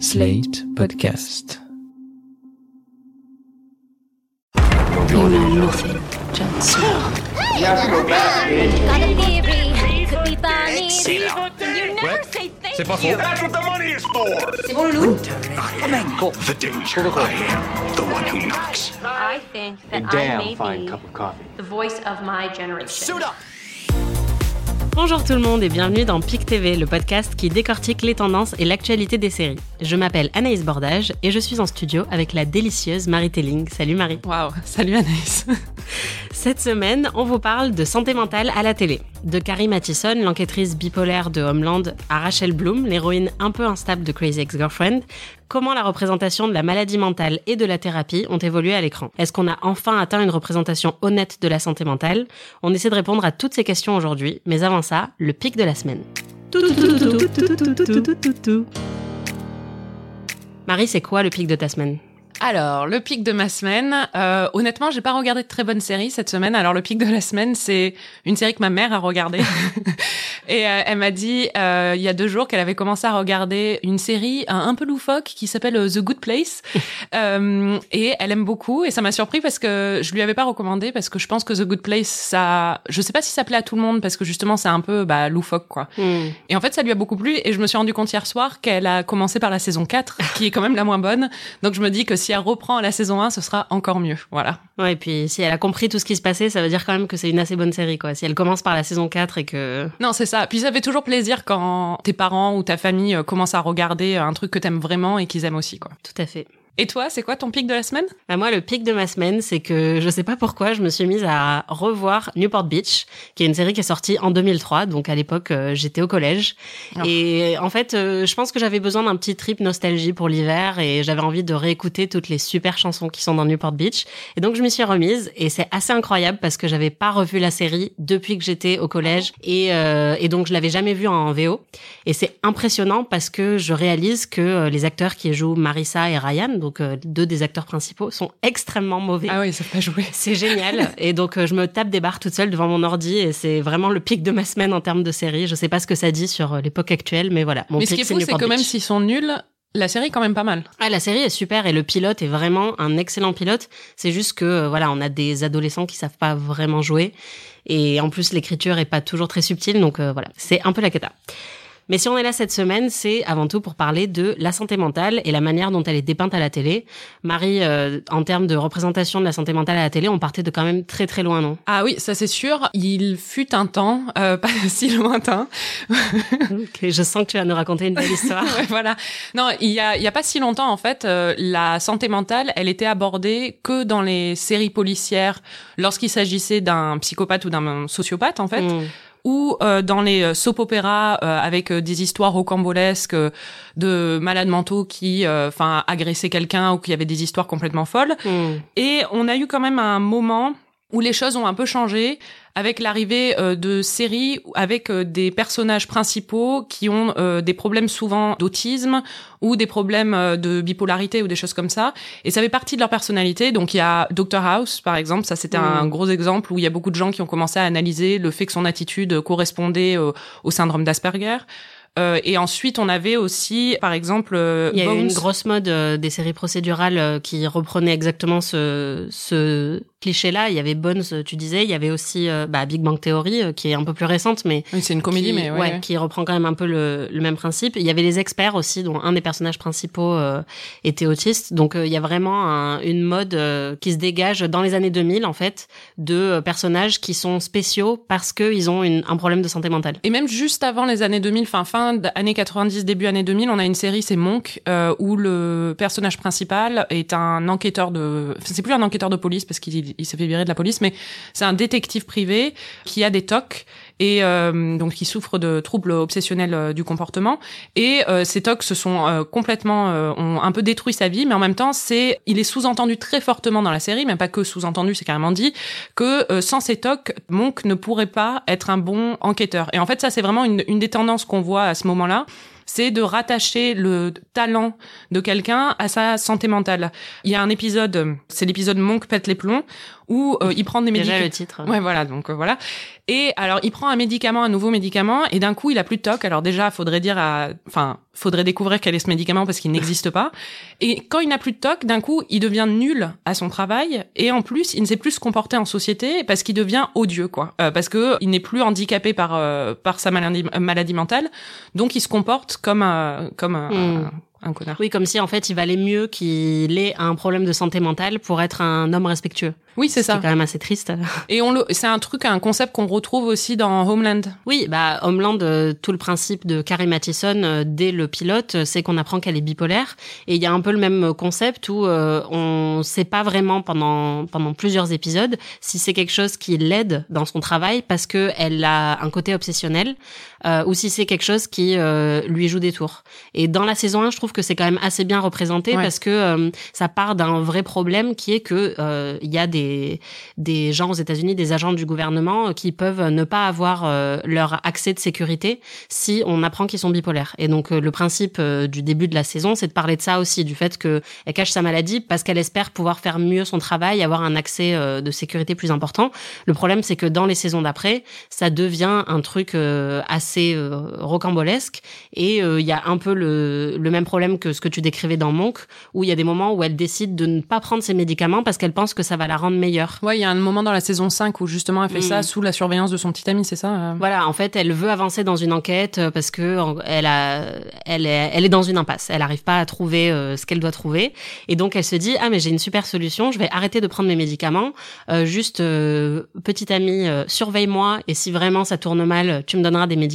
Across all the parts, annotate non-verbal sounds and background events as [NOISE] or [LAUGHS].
Slate Podcast. You know nothing. You thank C'est pas faux. That's what the money is for. The danger. I am the one who knocks. I think that I may be the voice of my generation. Bonjour tout le monde et bienvenue dans PIC TV, le podcast qui décortique les tendances et l'actualité des séries. Je m'appelle Anaïs Bordage et je suis en studio avec la délicieuse Marie Telling. Salut Marie. Waouh, salut Anaïs. Cette semaine, on vous parle de santé mentale à la télé. De Carrie Mathison, l'enquêtrice bipolaire de Homeland, à Rachel Bloom, l'héroïne un peu instable de Crazy Ex-Girlfriend, comment la représentation de la maladie mentale et de la thérapie ont évolué à l'écran. Est-ce qu'on a enfin atteint une représentation honnête de la santé mentale On essaie de répondre à toutes ces questions aujourd'hui, mais avant ça, le pic de la semaine. Marie, c'est quoi le pic de ta semaine Alors, le pic de ma semaine, euh, honnêtement, j'ai pas regardé de très bonnes séries cette semaine. Alors, le pic de la semaine, c'est une série que ma mère a regardée. [LAUGHS] Et euh, elle m'a dit euh, il y a deux jours qu'elle avait commencé à regarder une série un, un peu loufoque qui s'appelle euh, The Good Place. [LAUGHS] Euh, et elle aime beaucoup. Et ça m'a surpris parce que je lui avais pas recommandé parce que je pense que The Good Place, ça, je sais pas si ça plaît à tout le monde parce que justement c'est un peu bah, loufoque quoi. Hmm. Et en fait, ça lui a beaucoup plu et je me suis rendu compte hier soir qu'elle a commencé par la saison 4, qui est quand même la moins bonne. Donc je me dis que si elle reprend la saison 1, ce sera encore mieux. Voilà. Ouais, et puis si elle a compris tout ce qui se passait, ça veut dire quand même que c'est une assez bonne série, quoi. Si elle commence par la saison 4 et que... Non, c'est ça. Puis ça fait toujours plaisir quand tes parents ou ta famille euh, commencent à regarder un truc que t'aimes vraiment et qu'ils aiment aussi, quoi. Tout à fait. Et toi, c'est quoi ton pic de la semaine? Bah moi, le pic de ma semaine, c'est que je sais pas pourquoi, je me suis mise à revoir Newport Beach, qui est une série qui est sortie en 2003. Donc à l'époque, euh, j'étais au collège. Oh. Et en fait, euh, je pense que j'avais besoin d'un petit trip nostalgie pour l'hiver et j'avais envie de réécouter toutes les super chansons qui sont dans Newport Beach. Et donc je m'y suis remise et c'est assez incroyable parce que j'avais pas revu la série depuis que j'étais au collège et, euh, et donc je l'avais jamais vue en VO. Et c'est impressionnant parce que je réalise que les acteurs qui jouent Marissa et Ryan, donc euh, deux des acteurs principaux, sont extrêmement mauvais. Ah oui, ça fait pas jouer. [LAUGHS] C'est génial. Et donc, euh, je me tape des barres toute seule devant mon ordi et c'est vraiment le pic de ma semaine en termes de série. Je sais pas ce que ça dit sur euh, l'époque actuelle, mais voilà. Mon Mais ce qui est fou, c'est que même s'ils sont nuls, la série est quand même pas mal. Ah, la série est super et le pilote est vraiment un excellent pilote. C'est juste que, voilà, on a des adolescents qui savent pas vraiment jouer. Et en plus, l'écriture est pas toujours très subtile. Donc, euh, voilà. C'est un peu la cata. Mais si on est là cette semaine, c'est avant tout pour parler de la santé mentale et la manière dont elle est dépeinte à la télé. Marie, euh, en termes de représentation de la santé mentale à la télé, on partait de quand même très très loin, non? Ah oui, ça c'est sûr. Il fut un temps, euh, [LAUGHS] pas si lointain. [LAUGHS] Ok, Je sens que tu vas nous raconter une belle histoire. [LAUGHS] Ouais, voilà. Non, il y a, il y a pas si longtemps en fait, euh, la santé mentale, elle était abordée que dans les séries policières lorsqu'il s'agissait d'un psychopathe ou d'un sociopathe en fait. Mm. Ou euh, dans les euh, soap opéras euh, avec euh, des histoires rocambolesques euh, de malades mentaux qui euh, enfin agressaient quelqu'un ou qui avaient des histoires complètement folles Mm. et on a eu quand même un moment où les choses ont un peu changé avec l'arrivée euh, de séries avec euh, des personnages principaux qui ont euh, des problèmes souvent d'autisme ou des problèmes de bipolarité ou des choses comme ça. Et ça fait partie de leur personnalité. Donc il y a Dr House par exemple. Ça c'était un gros exemple où il y a beaucoup de gens qui ont commencé à analyser le fait que son attitude correspondait au, au syndrome d'Asperger. Euh, et ensuite on avait aussi par exemple euh, Il y a eu une grosse mode euh, des séries procédurales qui reprenait exactement ce, ce cliché-là. Il y avait Bones, euh, tu disais. Il y avait aussi euh, bah, Big Bang Theory, euh, qui est un peu plus récente, mais Oui, c'est une comédie qui, mais ouais, ouais. qui reprend quand même un peu le, le même principe. Il y avait les experts aussi, dont un des personnages principaux était autiste. Donc il y a vraiment un- une mode qui se dégage dans les années 2000 en fait de personnages qui sont spéciaux parce qu'ils ont une, un problème de santé mentale. Et même juste avant les années 2000, fin fin années 90, début années 2000, on a une série, c'est Monk, euh, où le personnage principal est un enquêteur de, c'est plus un enquêteur de police parce qu'il il s'est fait virer de la police, mais c'est un détective privé qui a des TOC et euh, donc qui souffre de troubles obsessionnels euh, du comportement. Et euh, ces TOC se sont euh, complètement, euh, ont un peu détruit sa vie, mais en même temps, c'est, il est sous-entendu très fortement dans la série, même pas que sous-entendu, c'est carrément dit que sans ces TOC, Monk ne pourrait pas être un bon enquêteur. Et en fait, ça, c'est vraiment une, une des tendances qu'on voit à ce moment-là c'est de rattacher le talent de quelqu'un à sa santé mentale. Il y a un épisode, c'est l'épisode Monk pète les plombs, où euh, il prend des médicaments. Déjà le titre. Ouais, voilà, donc euh, voilà. Et alors, il prend un médicament, un nouveau médicament, et d'un coup, il a plus de toc. Alors déjà, faudrait dire à, enfin, faudrait découvrir quel est ce médicament parce qu'il n'existe pas. Et quand il n'a plus de toc, d'un coup, il devient nul à son travail, et en plus, il ne sait plus se comporter en société parce qu'il devient odieux, quoi. Euh, parce que il n'est plus handicapé par par sa maladie, maladie mentale, donc il se comporte comme un comme un, Hmm. un connard. Oui, comme si en fait il valait mieux qu'il ait un problème de santé mentale pour être un homme respectueux. Oui, c'est C'est ça. quand même assez triste. Et on le, c'est un truc, un concept qu'on retrouve aussi dans Homeland. Oui, bah Homeland, euh, tout le principe de Carrie Mathison euh, dès le pilote, euh, c'est qu'on apprend qu'elle est bipolaire. Et il y a un peu le même concept où euh, on sait pas vraiment pendant pendant plusieurs épisodes si c'est quelque chose qui l'aide dans son travail parce que elle a un côté obsessionnel euh, ou si c'est quelque chose qui euh, lui joue des tours. Et dans la saison 1, je trouve que c'est quand même assez bien représenté Ouais. parce que euh, ça part d'un vrai problème qui est que euh, il y a des des gens aux États-Unis, des agents du gouvernement euh, qui peuvent ne pas avoir euh, leur accès de sécurité si on apprend qu'ils sont bipolaires. Et donc euh, le principe euh, du début de la saison, c'est de parler de ça aussi, du fait que elle cache sa maladie parce qu'elle espère pouvoir faire mieux son travail, avoir un accès euh, de sécurité plus important. Le problème, c'est que dans les saisons d'après, ça devient un truc euh, assez euh, rocambolesque et euh, il y a un peu le, le même problème que ce que tu décrivais dans Monk, où il y a des moments où elle décide de ne pas prendre ses médicaments parce qu'elle pense que ça va la rendre meilleure. Ouais, il y a un moment dans la saison 5 où justement elle fait Mm. ça sous la surveillance de son petit ami, c'est ça euh Voilà, en fait, elle veut avancer dans une enquête parce que elle a, elle est, elle est dans une impasse. Elle n'arrive pas à trouver ce qu'elle doit trouver, et donc elle se dit ah mais j'ai une super solution. Je vais arrêter de prendre mes médicaments. Euh, juste euh, petite amie, euh, surveille-moi et si vraiment ça tourne mal, tu me donneras des médicaments.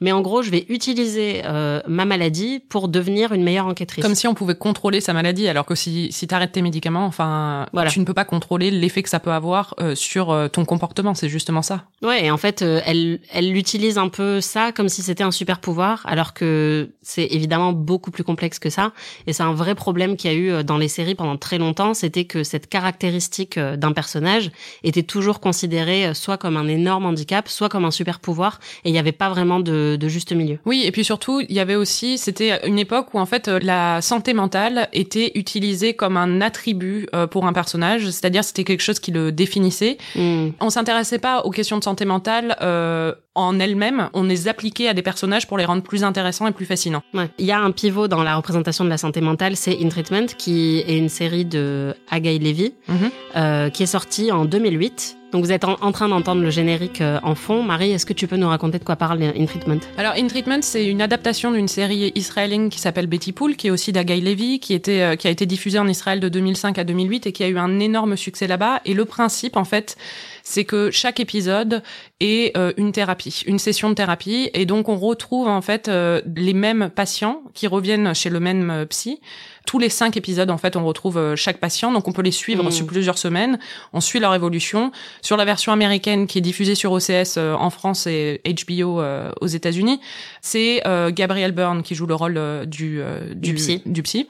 Mais en gros, je vais utiliser euh, ma maladie pour devenir une meilleure enquêtrice. Comme si on pouvait contrôler sa maladie, alors que si, si t'arrêtes tes médicaments, enfin, Voilà. tu ne peux pas contrôler l'effet que ça peut avoir euh, sur euh, ton comportement. C'est justement ça. Ouais, et en fait, elle, elle utilise un peu ça comme si c'était un super pouvoir, alors que c'est évidemment beaucoup plus complexe que ça. Et c'est un vrai problème qu'il y a eu dans les séries pendant très longtemps, c'était que cette caractéristique d'un personnage était toujours considérée soit comme un énorme handicap, soit comme un super pouvoir, et il n'y avait pas vraiment de, de juste milieu. Oui, et puis surtout, il y avait aussi, c'était une époque où en fait euh, la santé mentale était utilisée comme un attribut euh, pour un personnage, c'est-à-dire c'était quelque chose qui le définissait. Hmm. On s'intéressait pas aux questions de santé mentale euh, en elles-mêmes, on les appliquait à des personnages pour les rendre plus intéressants et plus fascinants. Ouais. Il y a un pivot dans la représentation de la santé mentale, c'est In Treatment, qui est une série de Agaï Levy, Mhm. euh, qui est sortie en 2008. Donc vous êtes en, en train d'entendre le générique euh, en fond. Marie, est-ce que tu peux nous raconter de quoi parle In Treatment? Alors, In Treatment, c'est une adaptation d'une série israélienne qui s'appelle Betty Pool, qui est aussi d'Agaï Levy, qui était, euh, qui a été diffusée en Israël de 2005 à 2008 et qui a eu un énorme succès là-bas. Et le principe, en fait, c'est que chaque épisode est euh, une thérapie, une session de thérapie, et donc on retrouve en fait euh, les mêmes patients qui reviennent chez le même euh, psy. Tous les cinq épisodes, en fait, on retrouve euh, chaque patient, donc on peut les suivre Mhm. sur plusieurs semaines. On suit leur évolution. Sur la version américaine qui est diffusée sur OCS euh, en France et HBO euh, aux États-Unis, c'est euh, Gabriel Byrne qui joue le rôle du, Du psy. du psy.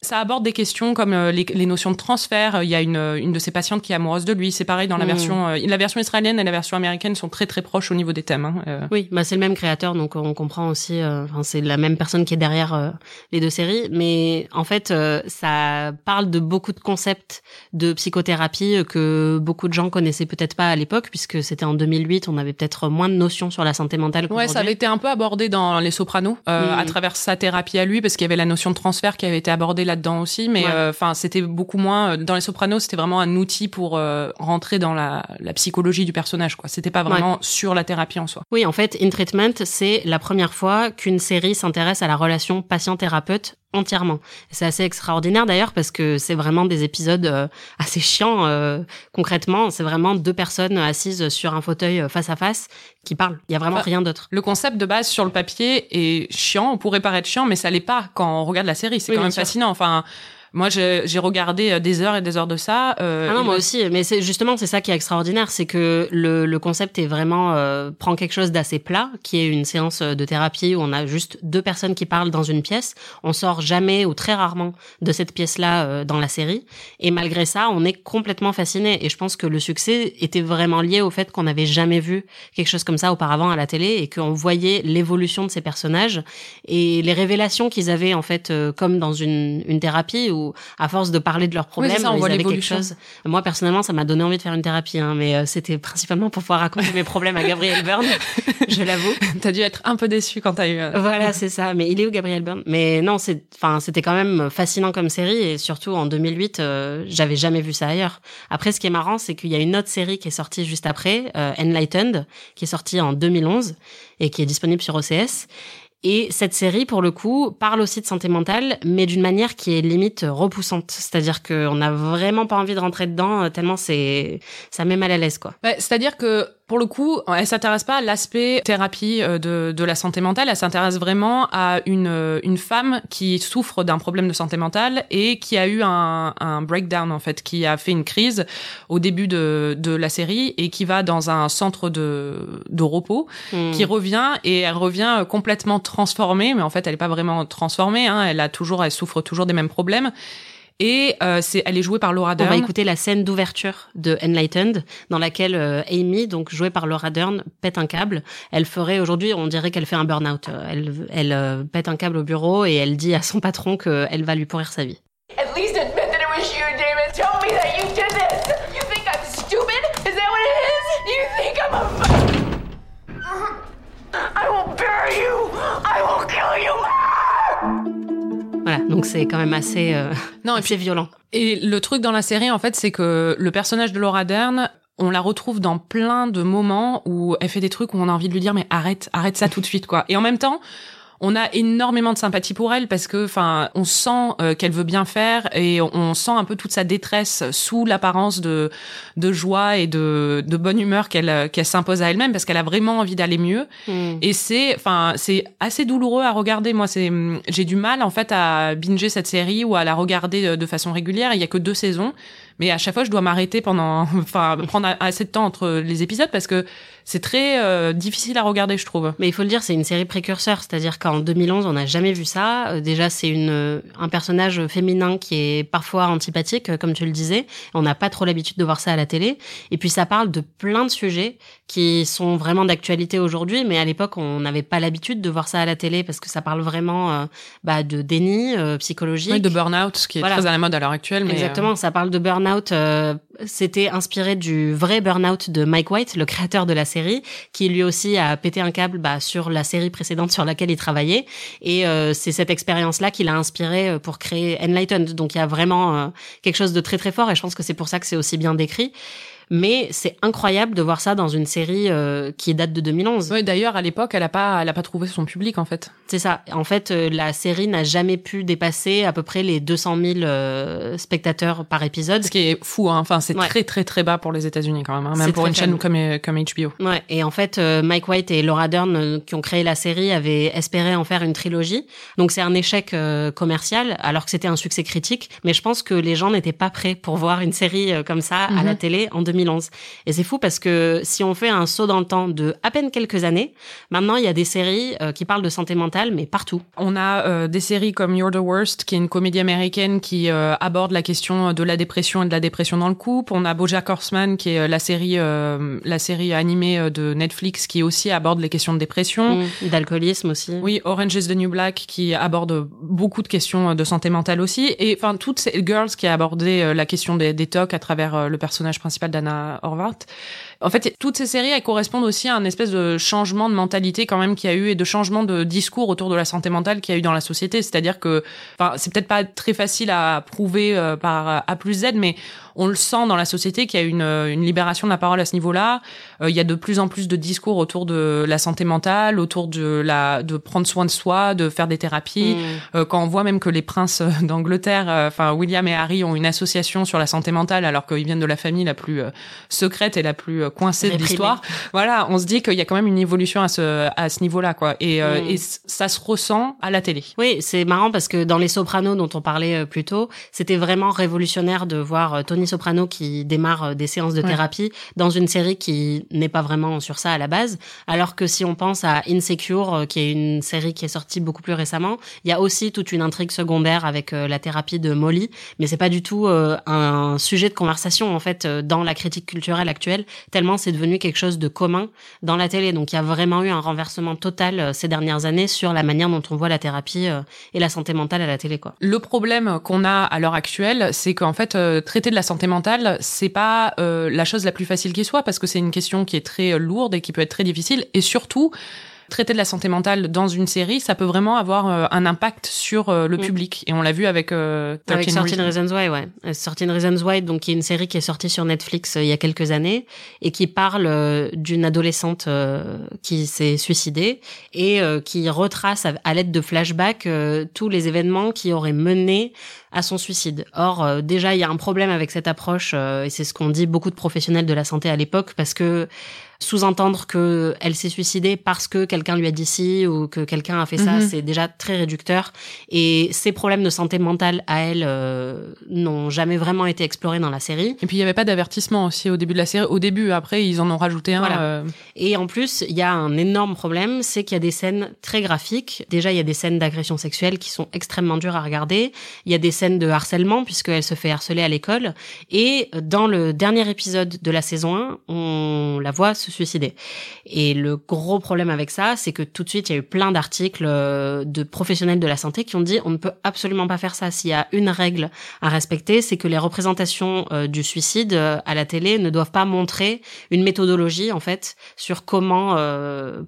Ça aborde des questions comme euh, les, les notions de transfert. Il y a une, une de ses patientes qui est amoureuse de lui. C'est pareil dans la Mhm. version, euh, la version israélienne et la version américaine sont très très proches au niveau des thèmes. hein. Euh, Oui, bah c'est le même créateur, donc on comprend aussi. Enfin, c'est la même personne qui est derrière les deux séries, mais en fait, ça parle de beaucoup de concepts de psychothérapie que beaucoup de gens connaissaient peut-être pas à l'époque, puisque c'était en 2008, on avait peut-être moins de notions sur la santé mentale. Ouais, ça avait été un peu abordé dans Les Sopranos, Mhm. à travers sa thérapie à lui, parce qu'il y avait la notion de transfert qui avait été abordée là-dedans aussi. Mais Ouais. euh, enfin, c'était beaucoup moins. euh, Dans Les Sopranos, c'était vraiment un outil pour euh, rentrer dans la, la psychologie du personnage. Quoi, c'était pas vraiment sur la thérapie en soi. Oui, en fait, In Treatment, c'est la première fois qu'une série s'intéresse à la relation patient-thérapeute entièrement. C'est assez extraordinaire d'ailleurs parce que c'est vraiment des épisodes euh, assez chiants. euh, concrètement, c'est vraiment deux personnes assises sur un fauteuil euh, face à face qui parlent. Il y a vraiment rien d'autre. Le concept de base sur le papier est chiant, on pourrait paraître chiant, mais ça l'est pas quand on regarde la série. C'est Oui, quand même sûr. fascinant. Enfin, moi, j'ai regardé euh, des heures et des heures de ça. euh, Ah non, moi le- aussi. Mais c'est justement c'est ça qui est extraordinaire, c'est que le, le concept est vraiment euh, prend quelque chose d'assez plat, qui est une séance de thérapie où on a juste deux personnes qui parlent dans une pièce. On sort jamais ou très rarement de cette pièce-là euh, dans la série. Et malgré ça, on est complètement fasciné. Et je pense que le succès était vraiment lié au fait qu'on n'avait jamais vu quelque chose comme ça auparavant à la télé et qu'on voyait l'évolution de ces personnages et les révélations qu'ils avaient en fait, euh, comme dans une, une thérapie où, à force de parler de leurs problèmes, ça, on ils voit avaient quelque chose. Moi, personnellement, ça m'a donné envie de faire une thérapie, hein, mais euh, c'était principalement pour pouvoir raconter mes problèmes à Gabriel Byrne, [LAUGHS] je l'avoue. T'as dû être un peu déçu quand t'as eu. euh, Voilà, c'est ça. Mais il est où Gabriel Byrne? Mais non, c'est, enfin, c'était quand même fascinant comme série et surtout en 2008, euh, j'avais jamais vu ça ailleurs. Après, ce qui est marrant, c'est qu'il y a une autre série qui est sortie juste après, Enlightened, qui est sortie en 2011 et qui est disponible sur OCS. Et cette série, pour le coup, parle aussi de santé mentale, mais d'une manière qui est limite repoussante. C'est-à-dire qu'on n'a vraiment pas envie de rentrer dedans, euh, tellement c'est, ça met mal à l'aise, quoi. C'est-à-dire que pour le coup, elle s'intéresse pas à l'aspect thérapie euh, de, de la santé mentale, elle s'intéresse vraiment à une, euh, une femme qui souffre d'un problème de santé mentale et qui a eu un, un breakdown en fait, qui a fait une crise au début de, de la série et qui va dans un centre de, de repos, Hmm. qui revient et elle revient euh, complètement transformée, mais en fait elle est pas vraiment transformée, hein, elle a toujours, elle souffre toujours des mêmes problèmes. Et euh, c'est, elle est jouée par Laura On Dern. va écouter la scène d'ouverture de Enlightened, dans laquelle euh, Amy, donc jouée par Laura Dern, pète un câble. Elle ferait aujourd'hui, on dirait qu'elle fait un burn-out. Euh, Elle, elle euh, pète un câble au bureau et elle dit à son patron qu'elle va lui pourrir sa vie. At least admit that it was you, Damon. Tell me that you did this. You think I'm stupid? Is that what it is? You think I'm a. I will bury you. I will kill you. Donc c'est quand même assez, euh, [LAUGHS] Non, et assez violent. Et le truc dans la série, en fait, c'est que le personnage de Laura Dern, on la retrouve dans plein de moments où elle fait des trucs où on a envie de lui dire mais arrête, arrête ça tout de suite quoi. Et en même temps, on a énormément de sympathie pour elle parce que, enfin, on sent euh, qu'elle veut bien faire et on, on sent un peu toute sa détresse sous l'apparence de de joie et de de bonne humeur qu'elle euh, qu'elle s'impose à elle-même parce qu'elle a vraiment envie d'aller mieux. Hmm. Et c'est, enfin, c'est assez douloureux à regarder. Moi, c'est, j'ai du mal en fait à binger cette série ou à la regarder de, de façon régulière. Il y a que deux saisons, mais à chaque fois, je dois m'arrêter pendant, [LAUGHS] enfin, prendre assez de temps entre les épisodes parce que c'est très euh, difficile à regarder, je trouve. Mais il faut le dire, c'est une série précurseur, c'est-à-dire qu'en 2011, on n'a jamais vu ça. Euh, Déjà, c'est une euh, un personnage féminin qui est parfois antipathique, comme tu le disais. On n'a pas trop l'habitude de voir ça à la télé. Et puis, ça parle de plein de sujets qui sont vraiment d'actualité aujourd'hui, mais à l'époque, on n'avait pas l'habitude de voir ça à la télé parce que ça parle vraiment euh, bah, de déni euh, psychologique. Oui, de burn-out, ce qui est Voilà. très à la mode à l'heure actuelle. Mais Exactement, ça parle de burn-out. euh, C'était inspiré du vrai burn-out de Mike White, le créateur de la série, qui lui aussi a pété un câble bah, sur la série précédente sur laquelle il travaillait. Et euh, c'est cette expérience-là qui l'a inspiré euh, pour créer Enlightened. Donc il y a vraiment euh, quelque chose de très très fort, et je pense que c'est pour ça que c'est aussi bien décrit. Mais c'est incroyable de voir ça dans une série euh, qui date de 2011. Ouais, d'ailleurs, à l'époque, elle a pas, elle a pas trouvé son public en fait. C'est ça. En fait, euh, la série n'a jamais pu dépasser à peu près les 200 000 euh, spectateurs par épisode. Ce qui est fou, hein. Enfin, c'est Ouais. très très très bas pour les États-Unis quand même, hein. Même pour une chaîne comme comme HBO. Ouais, et en fait, Mike White et Laura Dern, qui ont créé la série, avaient espéré en faire une trilogie. Donc c'est un échec commercial, alors que c'était un succès critique. Mais je pense que les gens n'étaient pas prêts pour voir une série comme ça à la Mhm. télé en 2011. Et c'est fou parce que si on fait un saut dans le temps de à peine quelques années, maintenant il y a des séries euh, qui parlent de santé mentale, mais partout. On a euh, des séries comme You're the Worst, qui est une comédie américaine qui euh, aborde la question de la dépression et de la dépression dans le couple. On a BoJack Horseman, qui est la série la série animée de Netflix, qui aussi aborde les questions de dépression. Mm, D'alcoolisme aussi. Oui, Orange is the New Black qui aborde beaucoup de questions de santé mentale aussi et enfin toutes ces Girls qui a abordé la question des, des TOC à travers le personnage principal d'Anna Arvat. En fait, toutes ces séries elles correspondent aussi à un espèce de changement de mentalité quand même qu'il y a eu et de changement de discours autour de la santé mentale qu'il y a eu dans la société, c'est-à-dire que enfin c'est peut-être pas très facile à prouver euh, par A plus Z mais on le sent dans la société qu'il y a une, euh, une libération de la parole à ce niveau-là. Euh, il y a de plus en plus de discours autour de la santé mentale, autour de la de prendre soin de soi, de faire des thérapies. Mm. Euh, quand on voit même que les princes euh, d'Angleterre, euh, enfin William et Harry ont une association sur la santé mentale alors qu'ils viennent de la famille la plus euh, secrète et la plus de l'histoire. Voilà, on se dit qu'il y a quand même une évolution à ce à ce niveau-là quoi. Et, euh, Mm. et ça se ressent à la télé. Oui, c'est marrant parce que dans Les Sopranos dont on parlait euh, plus tôt, c'était vraiment révolutionnaire de voir euh, Tony Soprano qui démarre des séances de Ouais. thérapie dans une série qui n'est pas vraiment sur ça à la base. Alors que si on pense à Insecure, qui est une série qui est sortie beaucoup plus récemment, il y a aussi toute une intrigue secondaire avec la thérapie de Molly, mais c'est pas du tout un sujet de conversation en fait dans la critique culturelle actuelle, tellement c'est devenu quelque chose de commun dans la télé. Donc il y a vraiment eu un renversement total euh, ces dernières années sur la manière dont on voit la thérapie euh, et la santé mentale à la télé. Quoi. Le problème qu'on a à l'heure actuelle, c'est qu'en fait, euh, traiter de la santé mentale, c'est pas la chose la plus facile qui soit parce que c'est une question qui est très lourde et qui peut être très difficile. Et surtout, traiter de la santé mentale dans une série, ça peut vraiment avoir euh, un impact sur euh, le mm. public. Et on l'a vu avec euh, avec Certain Reasons Why, ouais. Certain Reasons Why, donc qui est une série qui est sortie sur Netflix il y a quelques années et qui parle d'une adolescente qui s'est suicidée et qui retrace à, l'aide de flashbacks tous les événements qui auraient mené à son suicide. Or, déjà, il y a un problème avec cette approche, et c'est ce qu'ont dit beaucoup de professionnels de la santé à l'époque, parce que sous-entendre que elle s'est suicidée parce que quelqu'un lui a dit si ou que quelqu'un a fait ça, mhm. c'est déjà très réducteur. Et ses problèmes de santé mentale à elle euh, n'ont jamais vraiment été explorés dans la série. Et puis il y avait pas d'avertissement aussi au début de la série. Au début, après ils en ont rajouté un. Euh. Et en plus, il y a un énorme problème, c'est qu'il y a des scènes très graphiques. Déjà, il y a des scènes d'agression sexuelle qui sont extrêmement dures à regarder. Il y a des scènes de harcèlement puisqu'elle se fait harceler à l'école. Et dans le dernier épisode de la saison 1, on la voit suicider. Et le gros problème avec ça, c'est que tout de suite, il y a eu plein d'articles euh, de professionnels de la santé qui ont dit on ne peut absolument pas faire ça. S'il y a une règle à respecter, c'est que les représentations euh, du suicide euh, à la télé ne doivent pas montrer une méthodologie en fait sur comment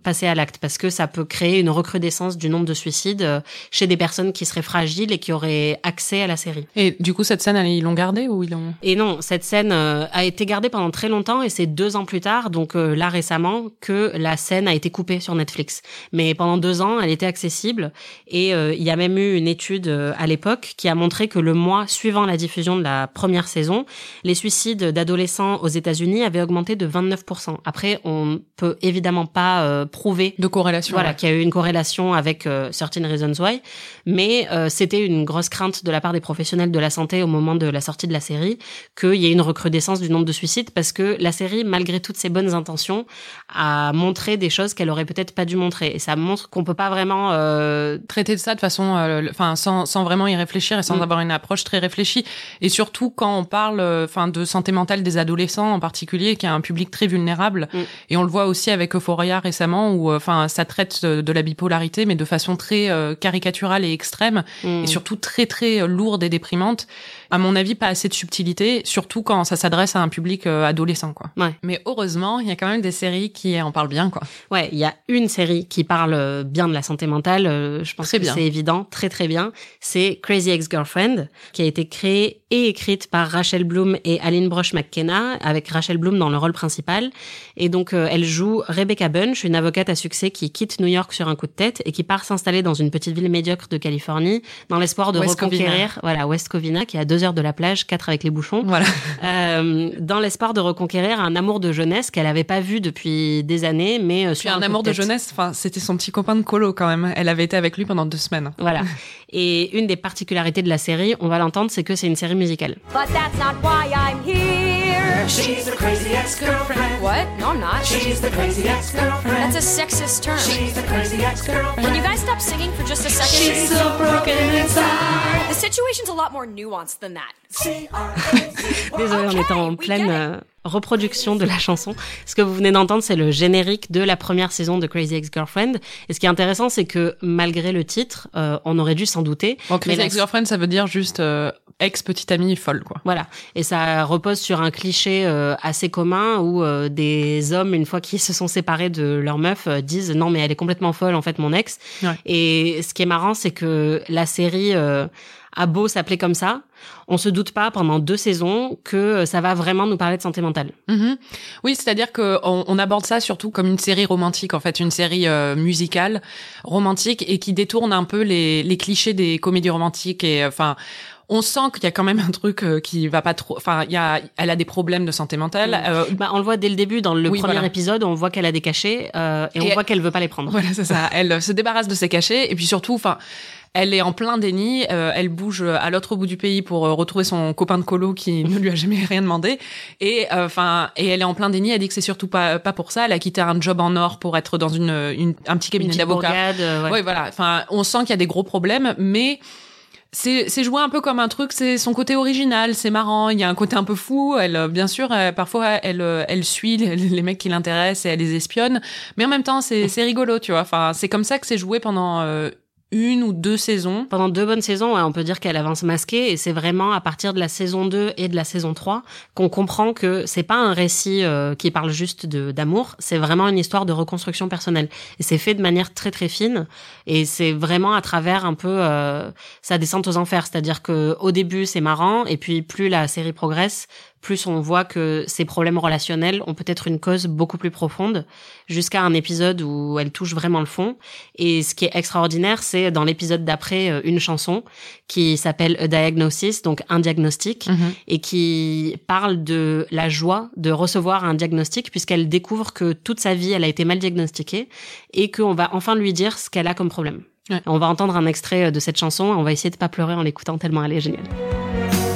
passer à l'acte, parce que ça peut créer une recrudescence du nombre de suicides chez des personnes qui seraient fragiles et qui auraient accès à la série. Et du coup, cette scène, ils l'ont gardée ou ils l'ont Et non, cette scène a été gardée pendant très longtemps et c'est deux ans plus tard, donc là récemment que la scène a été coupée sur Netflix. Mais pendant deux ans, elle était accessible et euh, il y a même eu une étude euh, à l'époque qui a montré que le mois suivant la diffusion de la première saison, les suicides d'adolescents aux États-Unis avaient augmenté de 29%. Après, on peut évidemment pas euh, prouver de corrélation. Voilà, qu'il y a eu une corrélation avec Certain Reasons Why, mais c'était une grosse crainte de la part des professionnels de la santé au moment de la sortie de la série qu'il y ait une recrudescence du nombre de suicides parce que la série, malgré toutes ses bonnes intentions à montrer des choses qu'elle aurait peut-être pas dû montrer. Et ça montre qu'on peut pas vraiment euh, traiter de ça de façon, euh, enfin, sans, sans vraiment y réfléchir et sans mm. avoir une approche très réfléchie. Et surtout quand on parle, euh, enfin, de santé mentale des adolescents en particulier, qui est un public très vulnérable. Mm. Et on le voit aussi avec Euphoria récemment, où, enfin, ça traite de, la bipolarité, mais de façon très caricaturale et extrême, mm. et surtout très très lourde et déprimante à mon avis, pas assez de subtilité, surtout quand ça s'adresse à un public euh, adolescent, quoi. Ouais. Mais heureusement, il y a quand même des séries qui en parlent bien, quoi. Ouais, il y a une série qui parle euh, bien de la santé mentale. Euh, je pense que c'est évident, très très bien. C'est Crazy Ex-Girlfriend, qui a été créée et écrite par Rachel Bloom et Aline Brosh McKenna, avec Rachel Bloom dans le rôle principal. Et donc, elle joue Rebecca Bunch, une avocate à succès qui quitte New York sur un coup de tête et qui part s'installer dans une petite ville médiocre de Californie, dans l'espoir de reconquérir, voilà, West Covina, qui a deux heures de la plage, quatre avec les bouchons. Voilà. [LAUGHS] Euh, dans l'espoir de reconquérir un amour de jeunesse qu'elle avait pas vu depuis des années, mais euh, sur un, amour de jeunesse. Enfin, c'était son petit copain de colo quand même. Elle avait été avec lui pendant deux semaines. Voilà. [LAUGHS] Et une des particularités de la série, on va l'entendre, c'est que c'est une série musicale. But that's not why I'm here. She's the crazy ex-girlfriend. What? No, I'm not. She's the crazy ex-girlfriend. That's a sexist term. She's the crazy ex-girlfriend. Can you guys stop singing for just a second? She's so broken inside. The situation's a lot more nuanced than that. Désolée, on était en pleine reproduction de la chanson. Ce que vous venez d'entendre, c'est le générique de la première saison de Crazy Ex-Girlfriend. Et ce qui est intéressant, c'est que malgré le titre, euh, on aurait dû s'en douter. Crazy Ex-Girlfriend, ça veut dire juste euh, ex-petite amie folle, quoi. Voilà. Et ça repose sur un cliché assez commun où des hommes, une fois qu'ils se sont séparés de leur meuf, disent non mais elle est complètement folle, en fait, mon ex. Et ce qui est marrant, c'est que la série a beau s'appeler comme ça, on se doute pas pendant deux saisons que ça va vraiment nous parler de santé mentale. Mm-hmm. Oui, c'est-à-dire que on, aborde ça surtout comme une série romantique, en fait, une série euh, musicale romantique et qui détourne un peu les, les clichés des comédies romantiques et enfin on sent qu'il y a quand même un truc euh, qui va pas trop. Enfin, il y a, elle a des problèmes de santé mentale. Mm. Euh, bah, on le voit dès le début dans le premier épisode. On voit qu'elle a des cachets euh, et, on voit qu'elle veut pas les prendre. Voilà, c'est ça. Elle se débarrasse de ses cachets et puis surtout, enfin. Elle est en plein déni, elle bouge à l'autre bout du pays pour retrouver son copain de colo qui ne lui a jamais rien demandé et enfin et elle est en plein déni, elle dit que c'est surtout pas pas pour ça, elle a quitté un job en or pour être dans une, une un petit cabinet d'avocat. Ouais. ouais. voilà, enfin on sent qu'il y a des gros problèmes mais c'est c'est joué un peu comme un truc c'est son côté original c'est marrant il y a un côté un peu fou elle euh, bien sûr euh, parfois elle euh, elle suit les, les mecs qui l'intéressent et elle les espionne mais en même temps c'est c'est rigolo tu vois enfin c'est comme ça que c'est joué pendant une ou deux saisons. Pendant deux bonnes saisons, on peut dire qu'elle avance masquée et c'est vraiment à partir de la saison 2 et de la saison 3 qu'on comprend que c'est pas un récit euh, qui parle juste d'amour, c'est vraiment une histoire de reconstruction personnelle et c'est fait de manière très très fine et c'est vraiment à travers un peu euh, sa descente aux enfers, c'est-à-dire que au début c'est marrant et puis plus la série progresse, plus on voit que ces problèmes relationnels ont peut-être une cause beaucoup plus profonde, jusqu'à un épisode où elle touche vraiment le fond. Et ce qui est extraordinaire, c'est dans l'épisode d'après euh, une chanson qui s'appelle A Diagnosis, donc un diagnostic, Mhm. et qui parle de la joie de recevoir un diagnostic, puisqu'elle découvre que toute sa vie, elle a été mal diagnostiquée, et qu'on va enfin lui dire ce qu'elle a comme problème. Ouais. On va entendre un extrait de cette chanson, et on va esser de pas pleurer en l'écoutant tellement elle est géniale.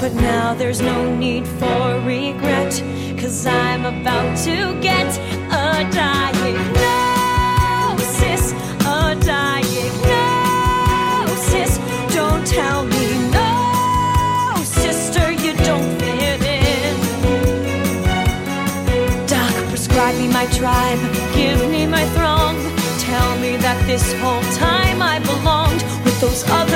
But now there's no need for regret, cause I'm about to get a diagnosis, a diagnosis. Don't tell me no, sister, you don't fit in. Doc, prescribe me my tribe, give me my throng. Tell me that this whole time I belonged with those other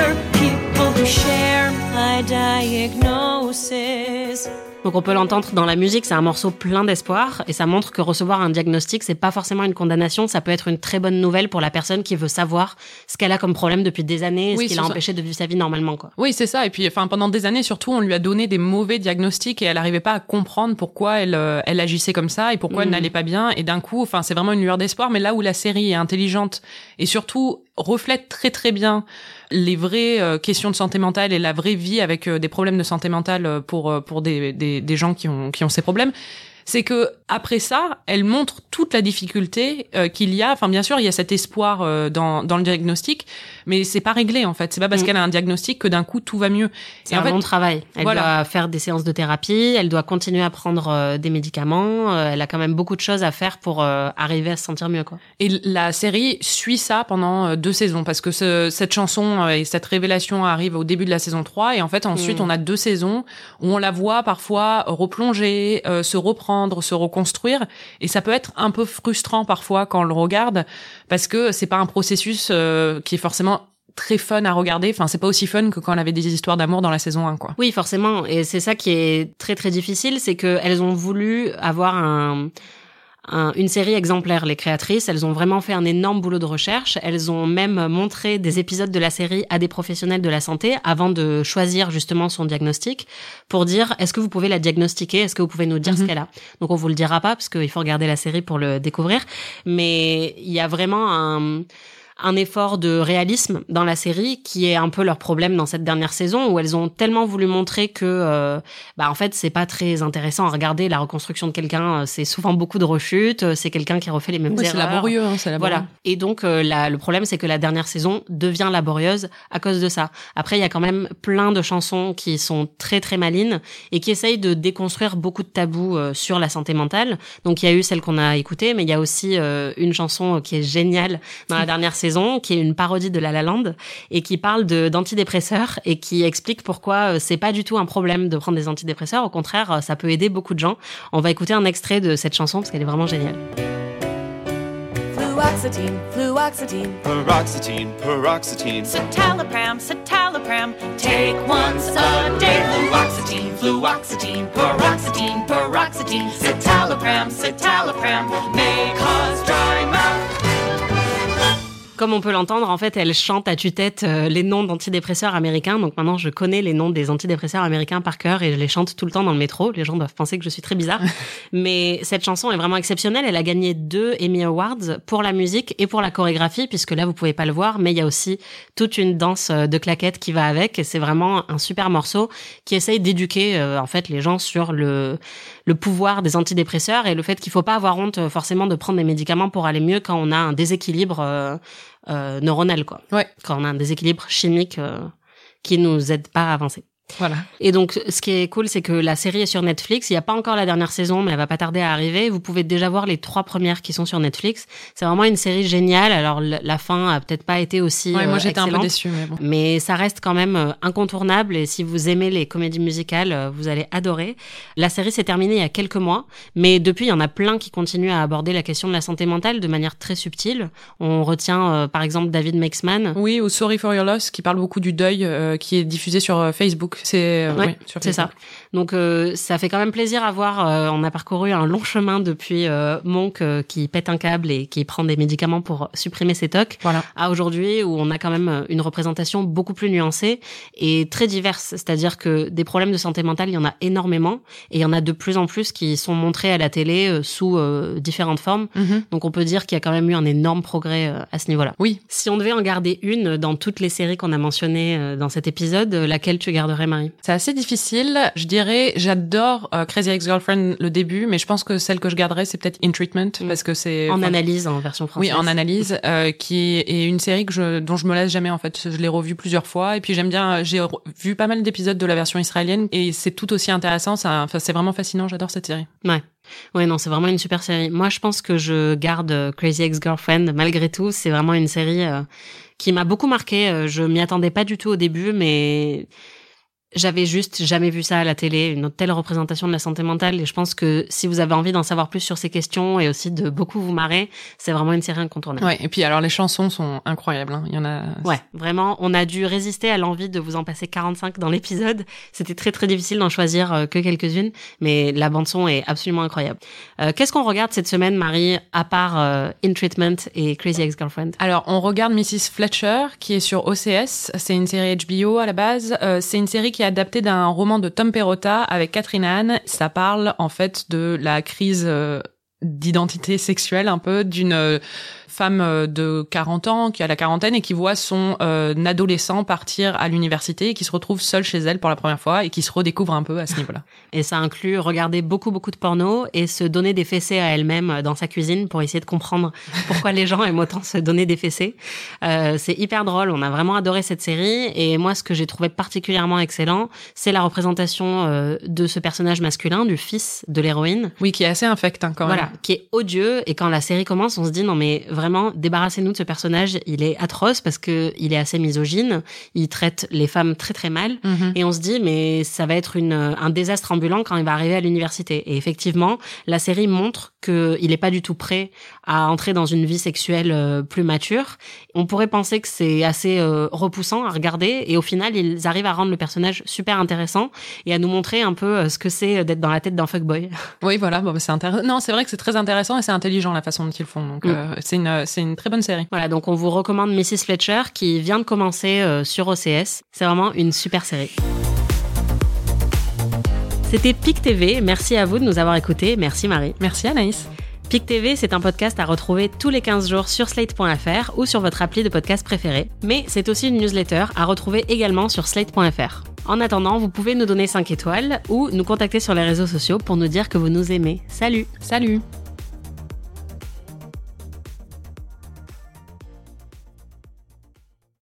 Donc on peut l'entendre dans la musique, c'est un morceau plein d'espoir et ça montre que recevoir un diagnostic, c'est pas forcément une condamnation, ça peut être une très bonne nouvelle pour la personne qui veut savoir ce qu'elle a comme problème depuis des années et Oui, ce qui l'a ça. empêché de vivre sa vie normalement quoi. Oui, c'est ça. Et puis, enfin, pendant des années, surtout, on lui a donné des mauvais diagnostics et elle n'arrivait pas à comprendre pourquoi elle, euh, elle agissait comme ça et pourquoi elle Mhm. n'allait pas bien. Et d'un coup, enfin, c'est vraiment une lueur d'espoir. Mais là où la série est intelligente et surtout reflète très très bien les vraies euh, questions de santé mentale et la vraie vie avec euh, des problèmes de santé mentale euh, pour pour des, des des gens qui ont qui ont ces problèmes c'est que après ça, elle montre toute la difficulté euh, qu'il y a. Enfin, bien sûr, il y a cet espoir euh, dans dans le diagnostic, mais c'est pas réglé en fait. C'est pas parce Mm. qu'elle a un diagnostic que d'un coup tout va mieux. C'est un fait, long travail. Elle voilà. doit faire des séances de thérapie, elle doit continuer à prendre euh, des médicaments, euh, elle a quand même beaucoup de choses à faire pour euh, arriver à se sentir mieux quoi. Et la série suit ça pendant deux saisons parce que ce- cette chanson et cette révélation arrive au début de la saison 3 et en fait ensuite Mm. on a deux saisons où on la voit parfois replonger, euh, se reprendre, se reconstruire et ça peut être un peu frustrant parfois quand on le regarde parce que c'est pas un processus euh, qui est forcément très fun à regarder. Enfin, c'est pas aussi fun que quand on avait des histoires d'amour dans la saison 1 quoi. Oui, forcément. Et c'est ça qui est très très difficile, c'est qu'elles ont voulu avoir un, un- une série exemplaire, les créatrices. Elles ont vraiment fait un énorme boulot de recherche. Elles ont même montré des épisodes de la série à des professionnels de la santé avant de choisir justement son diagnostic pour dire est-ce que vous pouvez la diagnostiquer, est-ce que vous pouvez nous dire ce Mhm. qu'elle a? Donc on vous le dira pas parce qu'il faut regarder la série pour le découvrir. Mais il y a vraiment un un effort de réalisme dans la série qui est un peu leur problème dans cette dernière saison où elles ont tellement voulu montrer que euh, bah en fait c'est pas très intéressant à regarder la reconstruction de quelqu'un euh, c'est souvent beaucoup de rechutes euh, c'est quelqu'un qui refait les mêmes Oui, erreurs. c'est laborieux, hein, c'est laborieux. voilà. Et donc euh, la- le problème c'est que la dernière saison devient laborieuse à cause de ça. Après il y a quand même plein de chansons qui sont très très malines et qui essayent de déconstruire beaucoup de tabous euh, sur la santé mentale. Donc il y a eu celle qu'on a écoutée mais il y a aussi une chanson qui est géniale dans la dernière saison qui est une parodie de La La Land et qui parle de d'antidépresseurs et qui explique pourquoi euh, c'est pas du tout un problème de prendre des antidépresseurs au contraire euh, ça peut aider beaucoup de gens on va écouter un extrait de cette chanson parce qu'elle est vraiment géniale Fluoxetine, fluoxetine, Paroxetine, paroxetine. citalopram, citalopram. Take once a day. Fluoxetine, fluoxetine, paroxetine, paroxetine. Citalopram, citalopram. Comme on peut l'entendre, en fait, elle chante à tue-tête euh, les noms d'antidépresseurs américains. Donc maintenant, je connais les noms des antidépresseurs américains par cœur et je les chante tout le temps dans le métro. Les gens doivent penser que je suis très bizarre. [LAUGHS] Mais cette chanson est vraiment exceptionnelle. Elle a gagné deux Emmy Awards pour la musique et pour la chorégraphie, puisque là, vous pouvez pas le voir, mais il y a aussi toute une danse euh, de claquettes qui va avec. Et c'est vraiment un super morceau qui essaye d'éduquer, euh, en fait, les gens sur le, le pouvoir des antidépresseurs et le fait qu'il faut pas avoir honte euh, forcément de prendre des médicaments pour aller mieux quand on a un déséquilibre euh, euh, neuronal quoi. Ouais. Quand on a un déséquilibre chimique euh, qui nous aide pas à avancer. Voilà. Et donc, ce qui est cool, c'est que la série est sur Netflix. Il n'y a pas encore la dernière saison, mais elle va pas tarder à arriver. Vous pouvez déjà voir les trois premières qui sont sur Netflix. C'est vraiment une série géniale. Alors, la fin a peut-être pas été aussi ouais, moi euh, j'étais un peu déçue, mais bon. mais ça reste quand même euh, incontournable. Et si vous aimez les comédies musicales, euh, vous allez adorer. La série s'est terminée il y a quelques mois, mais depuis, il y en a plein qui continuent à aborder la question de la santé mentale de manière très subtile. On retient, euh, par exemple, David Meixman. Oui, ou Sorry for Your Loss, qui parle beaucoup du deuil, euh, qui est diffusé sur Facebook. C'est euh, Ouais, oui, sur c'est ça. Donc euh, ça fait quand même plaisir à voir. euh, on a parcouru un long chemin depuis euh, Monk euh, qui pète un câble et qui prend des médicaments pour supprimer ses tocs, Voilà. à aujourd'hui où on a quand même une représentation beaucoup plus nuancée et très diverse. C'est-à-dire que des problèmes de santé mentale, il y en a énormément et il y en a de plus en plus qui sont montrés à la télé sous euh, différentes formes. Mhm. Donc on peut dire qu'il y a quand même eu un énorme progrès euh, à ce niveau-là. Oui. Si on devait en garder une dans toutes les séries qu'on a mentionnées euh, dans cet épisode, laquelle tu garderais, Marie? C'est assez difficile. Je dirais, j'adore euh, Crazy Ex-Girlfriend le début, mais je pense que celle que je garderais, c'est peut-être In Treatment, Mm. parce que c'est... En enfin, analyse, en version française. Oui, en analyse, euh, qui est une série que je, dont je me lasse jamais en fait. Je l'ai revue plusieurs fois et puis j'aime bien. J'ai re- vu pas mal d'épisodes de la version israélienne et c'est tout aussi intéressant. Ça, c'est vraiment fascinant. J'adore cette série. Ouais. Ouais, non, c'est vraiment une super série. Moi, je pense que je garde euh, Crazy Ex-Girlfriend malgré tout. C'est vraiment une série euh, qui m'a beaucoup marqué. Euh, Je m'y attendais pas du tout au début, mais j'avais juste jamais vu ça à la télé, une telle représentation de la santé mentale. Et je pense que si vous avez envie d'en savoir plus sur ces questions et aussi de beaucoup vous marrer, c'est vraiment une série incontournable. Ouais. Et puis alors les chansons sont incroyables. Hein. Il y en a. Ouais, vraiment, on a dû résister à l'envie de vous en passer 45 dans l'épisode. C'était très très difficile d'en choisir euh, que quelques-unes, mais la bande son est absolument incroyable. Euh, Qu'est-ce qu'on regarde cette semaine, Marie, à part euh, In Treatment et Crazy Ex-Girlfriend? Alors, on regarde Mrs. Fletcher, qui est sur OCS. C'est une série HBO à la base. Euh, c'est une série qui est adaptée d'un roman de Tom Perrotta avec Catherine Anne. Ça parle en fait de la crise euh, d'identité sexuelle un peu d'une euh, femme euh, de 40 ans qui a la quarantaine et qui voit son euh, adolescent partir à l'université et qui se retrouve seule chez elle pour la première fois et qui se redécouvre un peu à ce niveau-là. [LAUGHS] Et ça inclut regarder beaucoup beaucoup de porno et se donner des fessées à elle-même dans sa cuisine pour essayer de comprendre [LAUGHS] pourquoi les gens aiment autant se donner des fessées. Euh, c'est hyper drôle, on a vraiment adoré cette série et moi ce que j'ai trouvé particulièrement excellent, c'est la représentation euh, de ce personnage masculin, du fils de l'héroïne. Oui, qui est assez infect hein, quand même. Voilà, qui est odieux et quand la série commence, on se dit non mais vraiment débarrassez-nous de ce personnage, il est atroce parce que il est assez misogyne, il traite les femmes très très mal Mhm. et on se dit mais ça va être une un désastre ambulant quand il va arriver à l'université. Et effectivement, la série montre que il est pas du tout prêt à entrer dans une vie sexuelle euh, plus mature. On pourrait penser que c'est assez euh, repoussant à regarder et au final, ils arrivent à rendre le personnage super intéressant et à nous montrer un peu euh, ce que c'est d'être dans la tête d'un fuckboy. Oui, voilà, bon, c'est intéressant. Non, c'est vrai que c'est très intéressant et c'est intelligent la façon dont ils le font. Donc, Mm. euh, c'est une, c'est une très bonne série. Voilà, donc on vous recommande Mrs. Fletcher qui vient de commencer euh, sur OCS. C'est vraiment une super série. C'était PIC TV. Merci à vous de nous avoir écoutés. Merci Marie. Merci Anaïs. PIC TV, c'est un podcast à retrouver tous les 15 jours sur slate.fr ou sur votre appli de podcast préféré. Mais c'est aussi une newsletter à retrouver également sur slate.fr. En attendant, vous pouvez nous donner 5 étoiles ou nous contacter sur les réseaux sociaux pour nous dire que vous nous aimez. Salut Salut